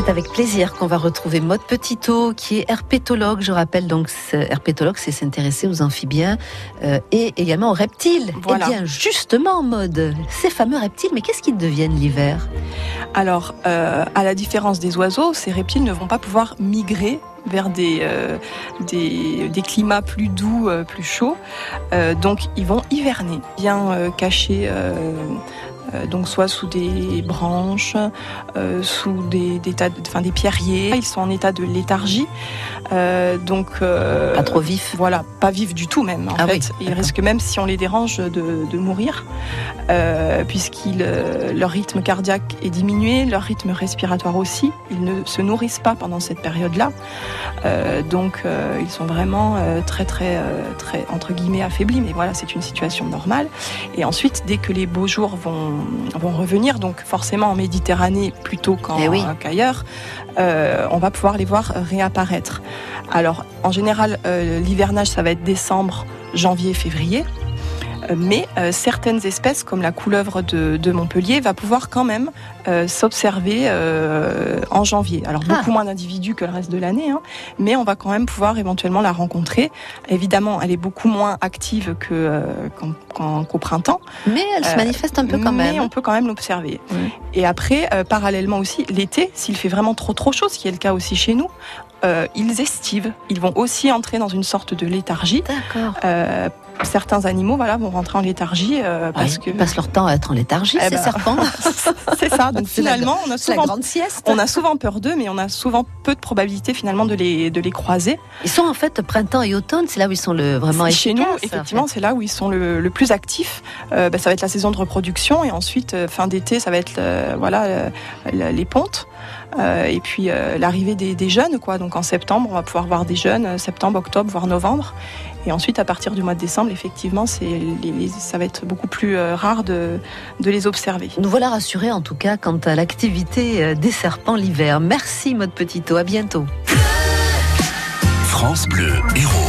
c'est avec plaisir qu'on va retrouver Maud Petitot, qui est herpétologue. Je rappelle donc, herpétologue, c'est s'intéresser aux amphibiens euh, et également aux reptiles. Voilà. Eh bien, justement, Maud, ces fameux reptiles, mais qu'est-ce qu'ils deviennent l'hiver? Alors, euh, à la différence des oiseaux, ces reptiles ne vont pas pouvoir migrer vers des, euh, des, des climats plus doux, euh, plus chauds. Euh, donc, ils vont hiverner, bien cachés. Euh, donc soit sous des branches, euh, sous des, des, tas de- enfin, des pierriers. Ils sont en état de léthargie. Euh, donc Pas trop vifs Voilà, pas vifs du tout même. En Ah fait, oui, ils risquent même si on les dérange de, de mourir, puisqu'ils euh, leur rythme cardiaque est diminué, leur rythme respiratoire aussi. Ils ne se nourrissent pas pendant cette période-là, donc ils sont vraiment très très très entre guillemets affaiblis. Mais voilà, c'est une situation normale. Et ensuite, dès que les beaux jours vont vont revenir, donc forcément en Méditerranée plutôt qu'en- Eh oui. qu'ailleurs, euh, on va pouvoir les voir réapparaître. Alors, en général, euh, l'hivernage, ça va être décembre, janvier, février. Mais euh, certaines espèces, comme la couleuvre de, de Montpellier, va pouvoir quand même euh, s'observer euh, en janvier. Alors Ah. beaucoup moins d'individus que le reste de l'année, hein, mais on va quand même pouvoir éventuellement la rencontrer. Évidemment, elle est beaucoup moins active que qu'au printemps, Mais elle se manifeste un peu quand mais même. on peut quand même l'observer. Et après, parallèlement aussi, l'été, s'il fait vraiment trop trop chaud, ce qui est le cas aussi chez nous, euh, ils estivent. Ils vont aussi entrer dans une sorte de léthargie. D'accord. Euh, certains animaux voilà, vont rentrer en léthargie euh, parce Ouais, que Ils passent leur temps à être en léthargie, Eh ces ben, serpents. c'est ça. Donc finalement, on a C'est la souvent grande sieste. on a souvent peur d'eux, mais on a souvent peu de probabilité finalement de les, de les croiser. Ils sont en fait printemps et automne, c'est là où ils sont le, vraiment Chez nous, efficaces, en effectivement, fait. c'est là où ils sont le, le plus actifs. Euh, bah, ça va être la saison de reproduction et ensuite, euh, fin d'été, ça va être euh, voilà, euh, les pontes. Euh, et puis euh, l'arrivée des, des jeunes, quoi. Donc en septembre, on va pouvoir voir des jeunes, euh, septembre, octobre, voire novembre. Et ensuite, à partir du mois de décembre, effectivement, les- ça va être beaucoup plus euh, rare de, de les observer. Nous voilà rassurés en tout cas quant à l'activité euh, des serpents l'hiver. Merci Maud Petitot, à bientôt. France Bleu Héros.